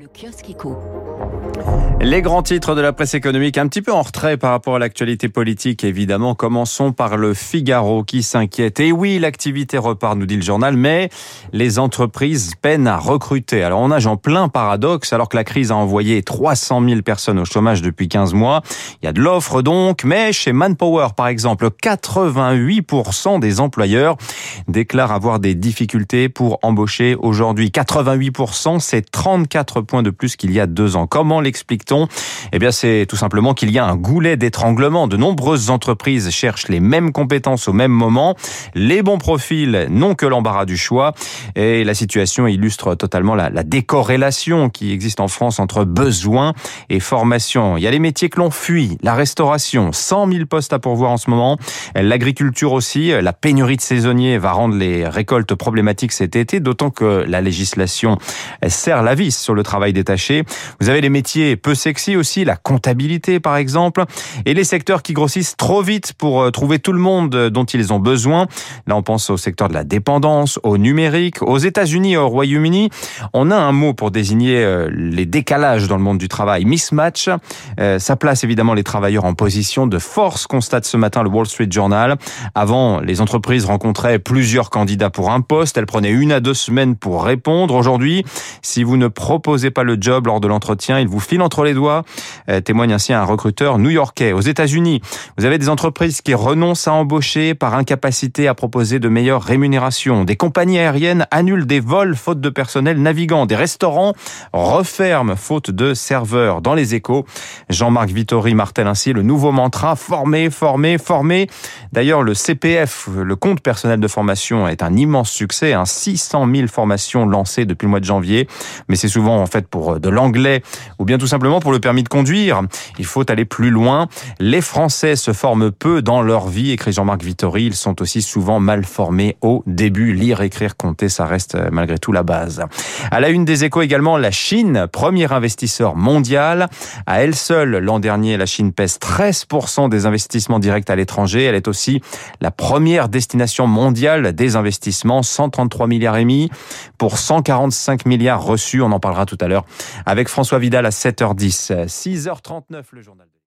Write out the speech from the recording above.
Le kiosque éco. Les grands titres de la presse économique, un petit peu en retrait par rapport à l'actualité politique, évidemment. Commençons par le Figaro qui s'inquiète. Et oui, l'activité repart, nous dit le journal, mais les entreprises peinent à recruter. Alors on nage en plein paradoxe, alors que la crise a envoyé 300 000 personnes au chômage depuis 15 mois. Il y a de l'offre donc, mais chez Manpower, par exemple, 88% des employeurs déclarent avoir des difficultés pour embaucher aujourd'hui. 88%, c'est 34 points de plus qu'il y a deux ans. Comment l'explique-t-on? Eh bien, c'est tout simplement qu'il y a un goulet d'étranglement. De nombreuses entreprises cherchent les mêmes compétences au même moment. Les bons profils n'ont que l'embarras du choix. Et la situation illustre totalement la, la décorrélation qui existe en France entre besoins et formation. Il y a les métiers que l'on fuit, la restauration, 100 000 postes à pourvoir en ce moment, l'agriculture aussi, la pénurie de saisonniers va rendre les récoltes problématiques cet été, d'autant que la législation serre la vis sur le travail détaché. Vous avez les métiers peu sexy aussi, la comptabilité par exemple, et les secteurs qui grossissent trop vite pour euh, trouver tout le monde dont ils ont besoin. Là, on pense au secteur de la dépendance, au numérique, aux États-Unis et au Royaume-Uni. On a un mot pour désigner euh, les décalages dans le monde du travail, mismatch. Euh, ça place évidemment les travailleurs en position de force, constate ce matin le Wall Street Journal. Avant, les entreprises rencontraient plusieurs candidats pour un poste. Elles prenaient une à deux semaines pour répondre. Aujourd'hui, si vous ne proposez pas le job lors de l'entretien, il vous file entre les doigts, euh, témoigne ainsi un recruteur new-yorkais. Aux États-Unis, vous avez des entreprises qui renoncent à embaucher par incapacité à proposer de meilleures rémunérations. Des compagnies aériennes annulent des vols faute de personnel navigant. Des restaurants referment faute de serveurs. Dans les échos, Jean-Marc Vittori martèle ainsi le nouveau mantra former, former, former. D'ailleurs, le CPF, le compte personnel de formation, est un immense succès. Hein, 600 000 formations lancées depuis le mois de janvier. Mais c'est souvent en fait pour de l'anglais ou bien tout simplement pour le permis de conduire. Il faut aller plus loin. Les Français se forment peu dans leur vie, écrit Jean-Marc Vittori. Ils sont aussi souvent mal formés au début. Lire, écrire, compter, ça reste malgré tout la base. À la une des échos également, la Chine, premier investisseur mondial. À elle seule, l'an dernier, la Chine pèse 13% des investissements directs à l'étranger. Elle est aussi la première destination mondiale des investissements, 133 milliards émis pour 145 milliards reçus. On en parlera tout à l'heure avec François Vidal à 7h10. 6h39 le journal.